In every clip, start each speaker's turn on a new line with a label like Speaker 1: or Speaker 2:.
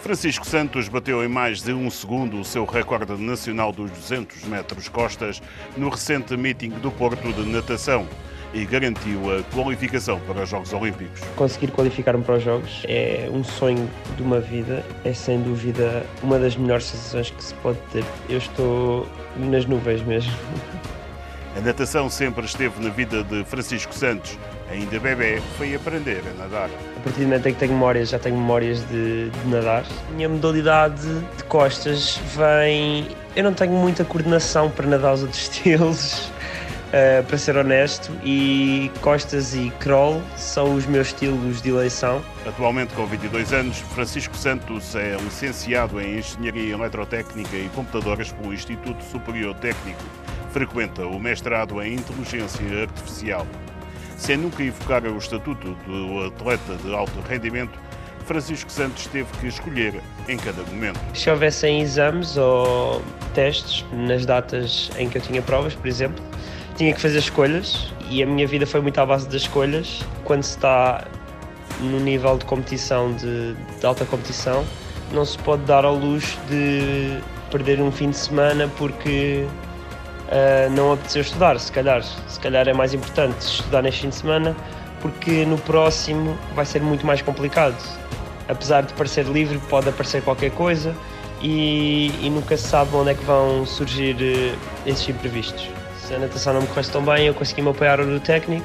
Speaker 1: Francisco Santos bateu em mais de um segundo o seu recorde nacional dos 200 metros costas no recente meeting do Porto de Natação e garantiu a qualificação para os Jogos Olímpicos.
Speaker 2: Conseguir qualificar-me para os Jogos é um sonho de uma vida, é sem dúvida uma das melhores sensações que se pode ter. Eu estou nas nuvens mesmo.
Speaker 1: A natação sempre esteve na vida de Francisco Santos. Ainda bebê foi aprender a nadar.
Speaker 2: A partir do momento em que tenho memórias, já tenho memórias de, de nadar. A minha modalidade de costas vem. Eu não tenho muita coordenação para nadar os outros estilos. Uh, para ser honesto, e costas e crawl são os meus estilos de eleição.
Speaker 1: Atualmente, com 22 anos, Francisco Santos é licenciado em Engenharia Eletrotécnica e Computadoras pelo Instituto Superior Técnico. Frequenta o mestrado em Inteligência Artificial. Sem nunca invocar o estatuto do atleta de alto rendimento, Francisco Santos teve que escolher em cada momento.
Speaker 2: Se houvessem exames ou testes nas datas em que eu tinha provas, por exemplo, tinha que fazer escolhas e a minha vida foi muito à base das escolhas. Quando se está no nível de competição, de, de alta competição, não se pode dar ao luxo de perder um fim de semana porque uh, não apeteceu estudar. Se calhar, se calhar é mais importante estudar neste fim de semana porque no próximo vai ser muito mais complicado. Apesar de parecer livre, pode aparecer qualquer coisa e, e nunca se sabe onde é que vão surgir uh, esses imprevistos. Se a natação não me corresse tão bem, eu consegui me apoiar no técnico.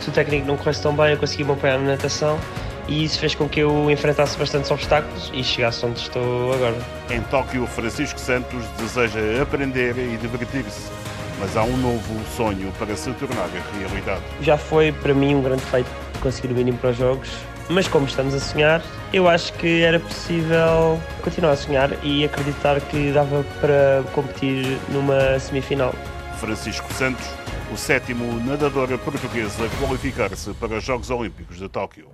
Speaker 2: Se o técnico não corresse tão bem, eu consegui me apoiar na natação. E isso fez com que eu enfrentasse bastantes obstáculos e chegasse onde estou agora.
Speaker 1: Em Tóquio, Francisco Santos deseja aprender e divertir-se, mas há um novo sonho para se tornar realidade.
Speaker 2: Já foi para mim um grande feito conseguir o mínimo para os Jogos, mas como estamos a sonhar, eu acho que era possível continuar a sonhar e acreditar que dava para competir numa semifinal.
Speaker 1: Francisco Santos, o sétimo nadador português a qualificar-se para os Jogos Olímpicos de Tóquio.